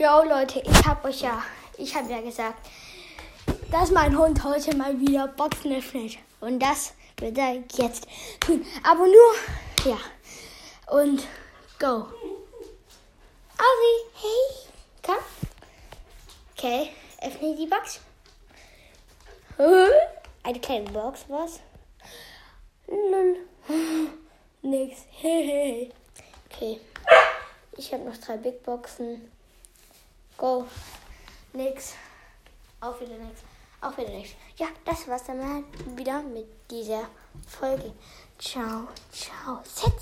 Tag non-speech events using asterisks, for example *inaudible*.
Jo Leute, ich hab euch ja, ich habe ja gesagt, dass mein Hund heute mal wieder Boxen öffnet. Und das wird er jetzt tun. Aber nur, ja. Und go. Aussie, hey, komm. Okay, öffne die Box. *laughs* Eine kleine Box, was? Null. *laughs* Nix. *laughs* okay. Ich habe noch drei Big Boxen. Go. Nix. Auch wieder nix. Auch wieder nix. Ja, das war's dann mal wieder mit dieser Folge. Ciao, ciao. Setz